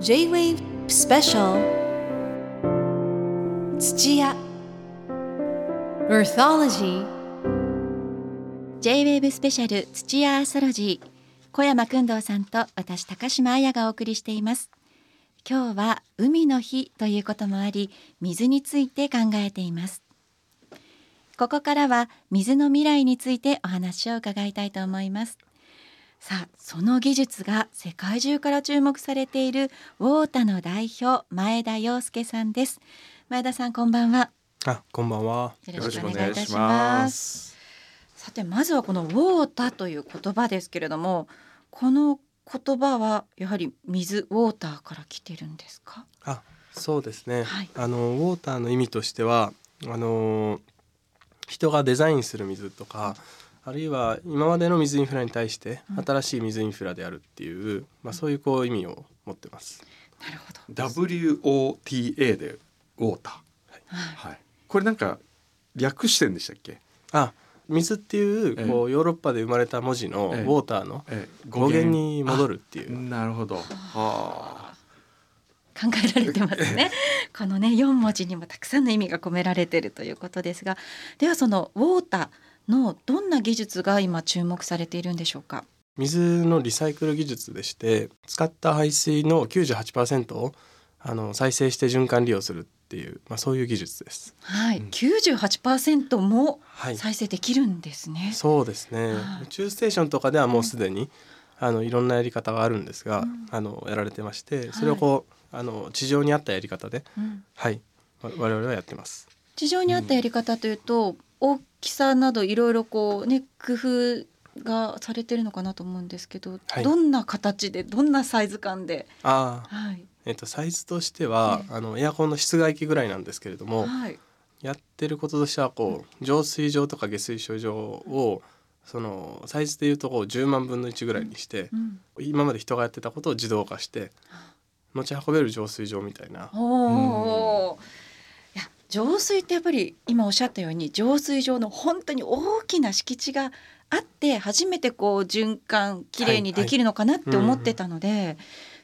J-Wave Special. 土屋 Earthology J-WAVE スペシャル土屋アーソロジー小山君堂さんと私高島彩がお送りしています。今日は海の日ということもあり水について考えています。ここからは水の未来についてお話を伺いたいと思います。さあその技術が世界中から注目されているウォータの代表前田洋介さんです。前田さんこんばんは。あ、こんばんは。よろしくお願いいたします。さてまずはこのウォータという言葉ですけれどもこの言葉はやはり水ウォーターから来てるんですか？あ、そうですね。はい。あのウォーターの意味としては、あの人がデザインする水とか、あるいは今までの水インフラに対してうん新しい水インフラであるっていう、まあそういうこう意味を持ってます。なるほど WOTA でウォーター。はいはい。これなんか略してんでしたっけ？あ、水っていうええこうヨーロッパで生まれた文字のウええォーターのええ語源に戻るっていう。なるほど。はあ。考えられてますねこのね4文字にもたくさんの意味が込められているということですがではそのウォーターのどんな技術が今注目されているんでしょうか？水のリサイクル技術でして使った排水の98%をあの再生して循環利用するっていう、まあ、そういう技術です。はい、うん。98%もはい、再生できるんですね、そうですね。はい。宇宙ステーションとかではもうすでに、あのいろんなやり方があるんですが、うん。あのやられてましてそれをこう、あの地上にあったやり方で、うん。はい、わ我々はやってます。地上にあったやり方というと、大きさなどいろいろこうね工夫がされてるのかなと思うんですけど、はい。どんな形でどんなサイズ感で、ああ、はい。えっとサイズとしては、あのエアコンの室外機ぐらいなんですけれども、はい、やってることとしてはこう浄水場とか下水処理場をそのサイズでいうとこう10万分の1ぐらいにして、うん、今まで人がやってたことを自動化して持ち運べる浄水場みたいな。おお、いや浄水ってやっぱり今おっしゃったように浄水場の本当に大きな敷地があって初めてこう循環きれいにできるのかなって思ってたので、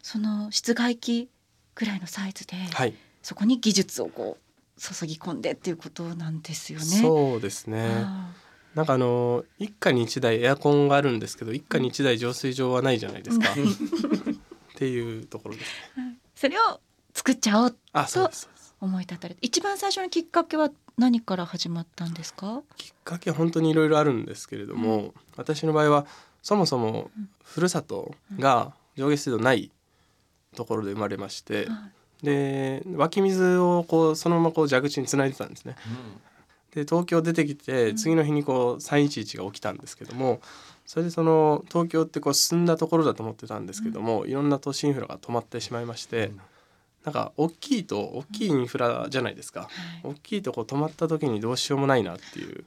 その室外機ぐらいのサイズで、はい、そこに技術をこう注ぎ込んでっていうことなんですよね。そうですね。あなんかあの一家に一台エアコンがあるんですけど一家に一台浄水場はないじゃないですか。っていうところですね。ーそれを作っちゃおうと思い立たれて。一番最初のきっかけは何から始まったんですか？きっかけは本当にいろいろあるんですけれども、私の場合はそもそもふるさとが上下水道ないところで生まれまして、で湧き水をこうそのままこう蛇口につないでたんですね。で東京出てきて次の日にこう311が起きたんですけどもそれでその東京ってこう進んだところだと思ってたんですけども、いろんな都市インフラが止まってしまいまして、うんなんか大きいと大きいインフラじゃないですか、大きいとこう止まった時にどうしようもないなっていう。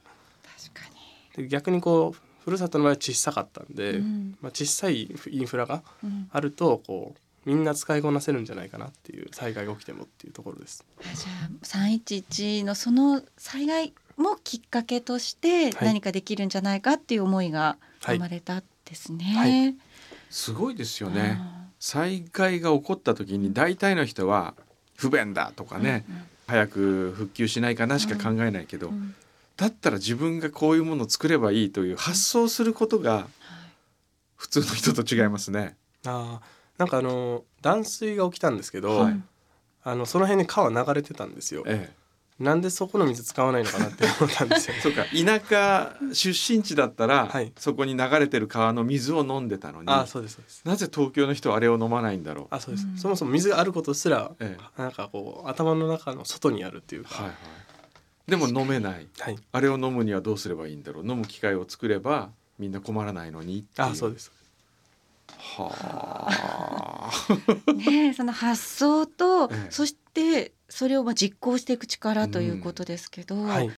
確かで逆にこうふるさとの場合は小さかったんで、に、うん。まあ、小さいインフラがうん。あるとこうみんな使いこなせるんじゃないかなっていう災害が起きてもっていうところです。あじゃあ311のその災害もきっかけとしてはい。何かできるんじゃないかっていう思いがはい生まれたんですね。はい。すごいですよね。あ災害が起こった時に大体の人は不便だとかーね、早く復旧しないかなしか考えないけど、うんうん。だったら自分がこういうものを作ればいいという発想することが普通の人と違いますね。あーなんかあの断水が起きたんですけど、はい。あのその辺に川流れてたんですよ。えなんでそこの水使わないのかなって思ったんですよえ。そうか。田舎出身地だったら、はい。そこに流れてる川の水を飲んでたのにあーそうですそうです。なぜ東京の人はあれを飲まないんだろう？あそうです、うん。そもそも水があることすらええ。なんかこう頭の中の外にあるっていうか、はいはい、でも飲めない。はい、あれを飲むにはどうすればいいんだろう？飲む機会を作ればみんな困らないのにっていう。あそうです。はあ。ねえその発想と、ええ。そしてそれをまあ実行していく力ということですけど、はい、ね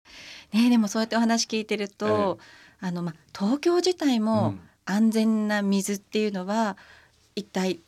えでもそうやってお話聞いてると、あのまあ東京自体もうん。安全な水っていうのは一体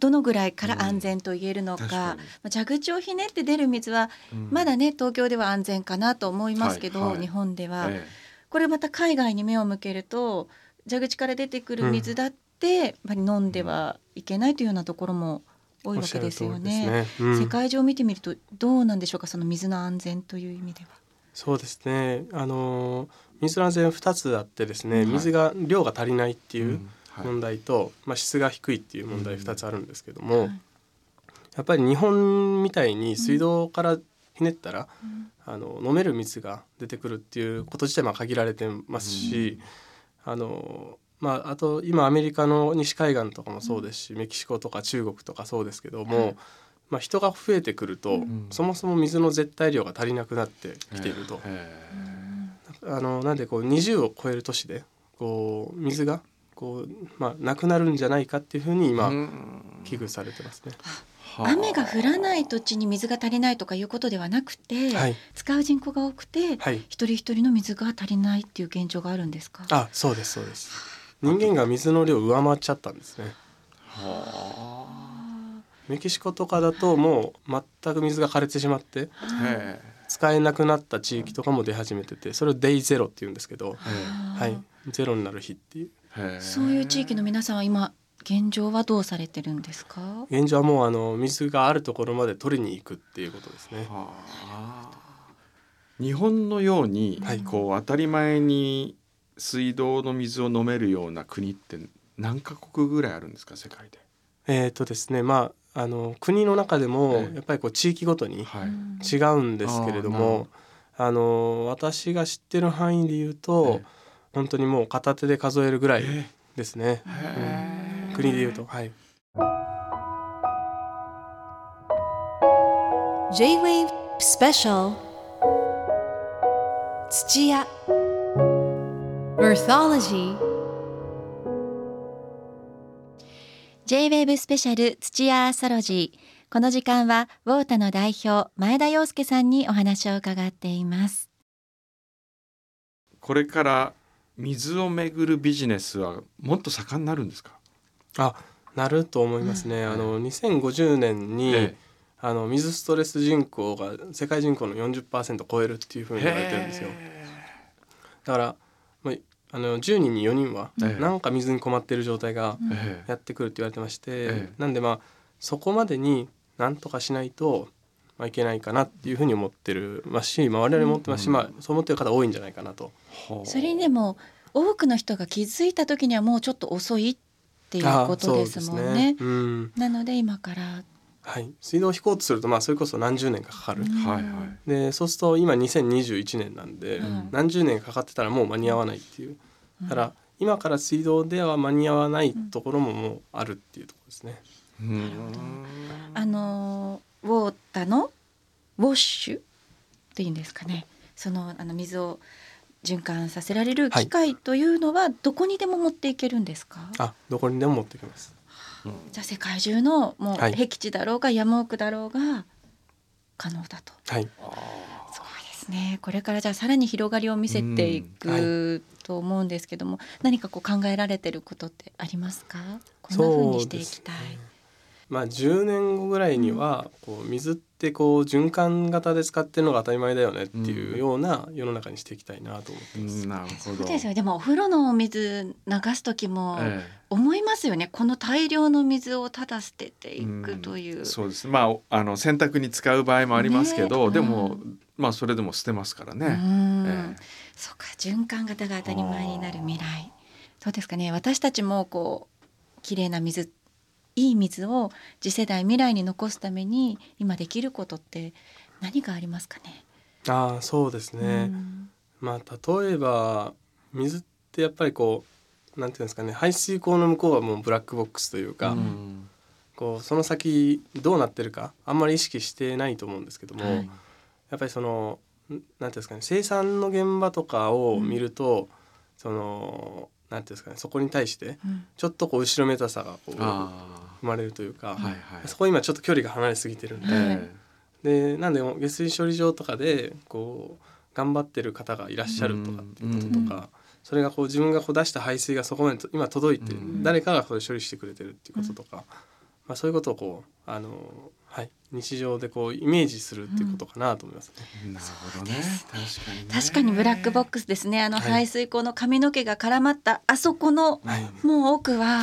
どのぐらいから安全と言えるのか,、確かに。まあ蛇口をひねって出る水はうん。まだね東京では安全かなと思いますけど、はいはい。日本では、えこれまた海外に目を向けると蛇口から出てくる水だって、やっぱり飲んではいけないというようなところも多いわけですよね。ね。うん。世界中を見てみるとどうなんでしょうかその水の安全という意味では。そうですね。あの水の安全二つあってですね、うん。水が量が足りないっていううん。はい。問題と、まあ質が低いっていう問題二つあるんですけども、はい。やっぱり日本みたいに水道からひねったら、うん。あの飲める水が出てくるっていうこと自体まあ限られてますし、あのまああと今アメリカの西海岸とかもそうですし、メキシコとか中国とかそうですけども、はいまあ人が増えてくると、んそもそも水の絶対量が足りなくなってきていると。へあのなんでこう20を超える都市でこう水がこうまあなくなるんじゃないかっていうふうにー今うん危惧されてますね。はあ雨が降らない土地に水が足りないとかいうことではなくて、はい使う人口が多くて、はい。一人一人の水が足りないっていう現状があるんですか？あそうですそうです。人間が水の量を上回っちゃったんですね。はメキシコとかだともう全く水が枯れてしまって使えなくなった地域とかも出始めててそれをデイゼロって言うんですけど、え。はい、ゼロになる日っていう。そういう地域の皆さんは今現状はどうされてるんですか？現状はもうあの水があるところまで取りに行くっていうことですね。はあ。日本のように、はい。こう当たり前に水道の水を飲めるような国って何カ国ぐらいあるんですか？世界で。えーとですねまああの国の中でもええやっぱりこう地域ごとにはい。違うんですけれども、あの私が知ってる範囲で言うと、ええ本当にもう片手で数えるぐらいえですね。へえ国で言うとはい。J-Wave Special 土屋 Earthology J-WAVE スペシャル土屋アーソロジーこの時間はウォータの代表前田洋介さんにお話を伺っていますこれから水をめぐるビジネスはもっと盛んになるんですか？あなると思いますね。あの2050年に、えあの水ストレス人口が世界人口の40%超えるっていうふうに言われてるんですよ。だから、まあ、あの10人に4人はええ。なんか水に困っている状態がええ。やってくるって言われてまして、ええ。なんでまあそこまでになんとかしないと、まあ、いけないかなっていうふうに思ってるますし、まあ、我々も思ってますし、うんまあ、そう思ってる方多いんじゃないかなと。はあ。それにでも多くの人が気づいた時にはもうちょっと遅いっていうことですもんね。あそうですうん。なので今からはい、水道を引こうとすると、まあ、それこそ何十年かかかる。はいはい。でそうすると今2021年なんで、うん。何十年かかってたらもう間に合わないっていう、だから今から水道では間に合わないところももうあるっていうところですね。うん。あのウォータのウォッシュっていうんですかね。そのあの水を循環させられる機械というのはどこにでも持っていけるんですか、あどこにでも持ってきます。じゃあ世界中のもうはい僻地だろうが山奥だろうが可能だと。はい、そうですね。これからじゃあさらに広がりを見せていくと思うんですけども、何かこう考えられてることってありますか？こんな風にしていきたい。まあ10年後ぐらいにはこう水ってこう循環型で使ってるのが当たり前だよねっていうような世の中にしていきたいなと思ってます。うんなるそほど。うですよ。でもお風呂のお水流す時もえ思いますよね。この大量の水をただ捨ててえいくという。んそうです。まあおあの洗濯に使う場合もありますけど、ねでもまあそれでも捨てますからうね。んええそうか循環型が当たり前になる未来そうですかね私たちもこう綺麗な水いい水を次世代未来に残すために今できることって何がありますかね？ああそうですね。うん。まあ例えば水ってやっぱりこうなんていうんですかね。排水溝の向こうはもうブラックボックスというか、うん。こうその先どうなってるかあんまり意識してないと思うんですけども、はい。やっぱりそのんなんていうんですかね生産の現場とかを見ると、そのなんていうんですかねそこに対してうん。ちょっとこう後ろめたさがこう生あまれるというか、あはいはい。そこ今ちょっと距離が離れすぎてるんで、えでなんで下水処理場とかでこう頑張ってる方がいらっしゃるとかっていうこととか、うん。それがこう自分がこう出した排水がそこまでと今届いて、うん。誰かがそれ処理してくれてるっていうこととか、まあ、そういうことをこうあの、はい、日常でこうイメージするっていうことかなと思いますね。なるほどね。確かにね。確かにブラックボックスですね。あのはい。排水口の髪の毛が絡まったあそこのはい。もう奥は。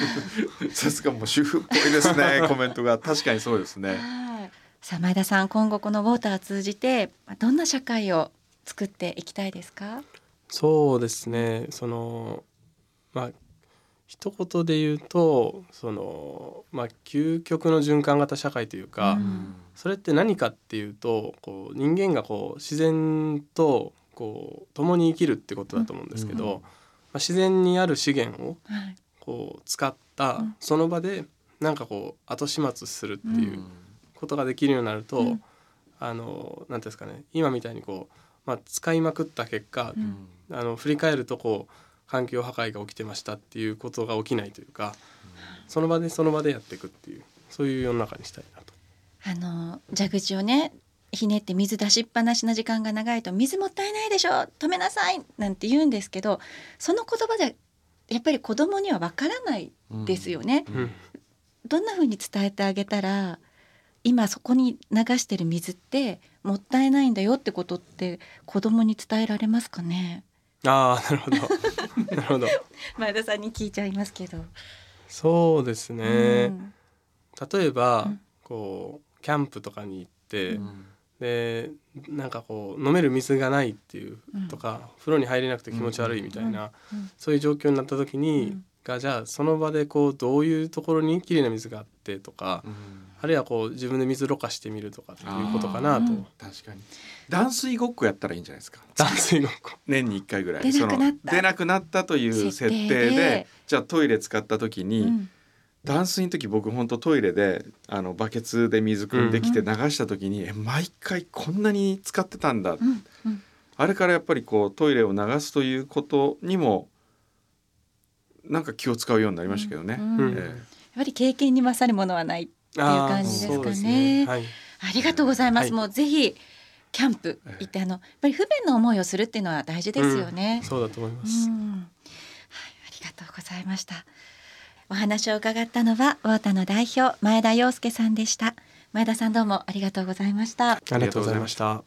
さすがもう主婦っぽいですね。コメントが。確かにそうですね。はい。さあ前田さん今後このウォーターを通じてまあどんな社会を作っていきたいですか？そうですね。そのまあ一言で言うとその、まあ、究極の循環型社会というか、うん。それって何かっていうとこう人間がこう自然とこう共に生きるってことだと思うんですけど、うん。まあ、自然にある資源をはい。こう使ったうん。その場でなんかこう後始末するっていううことができるようになると、うん。あのなんていうんですかね今みたいにこう、まあ、使いまくった結果、うん。あの振り返るとこう環境破壊が起きてましたっていうことが起きないというかその場でその場でやっていくっていうそういう世の中にしたいなと。あの蛇口をねひねって水出しっぱなしの時間が長いと水もったいないでしょ止めなさいなんて言うんですけどその言葉でやっぱり子供にはわからないですよね、うん。どんな風に伝えてあげたら今そこに流してる水ってもったいないんだよってことって子供に伝えられますかね？ああなるほどなるほど。前田さんに聞いちゃいますけど、そうですね、うん。例えば、うん。こうキャンプとかに行って、うん。でなんかこう飲める水がないっていううん。とか、風呂に入れなくて気持ち悪いみたいな、うん。そういう状況になった時に、うんがじゃあその場でこうどういうところにきれいな水があってとか、うん。あるいはこう自分で水ろ過してみるとかっていうことかなと。確かに。断水ごっこやったらいいんじゃないですか。断水ごっこ。年に一回ぐらい。出なくなった。その出なくなったという設定設定で。でじゃあトイレ使った時に、うん。断水の時僕本当トイレであのバケツで水汲んできて流した時に、え毎回こんなに使ってたんだ、うん。うん。あれからやっぱりこうトイレを流すということにもなんか気を使うようになりましたけどね。うんうんえやっぱり経験に勝るものはないっていう感じですかそうですね。はい、ありがとうございます。はいもうぜひキャンプ行ってあのやっぱり不便な思いをするっていうのは大事ですよね。そうだと思いまうす。んはい、ありがとうございました。お話を伺ったのはウォータの代表前田洋介さんでした。前田さんどうもありがとうございました。ありがとうございました。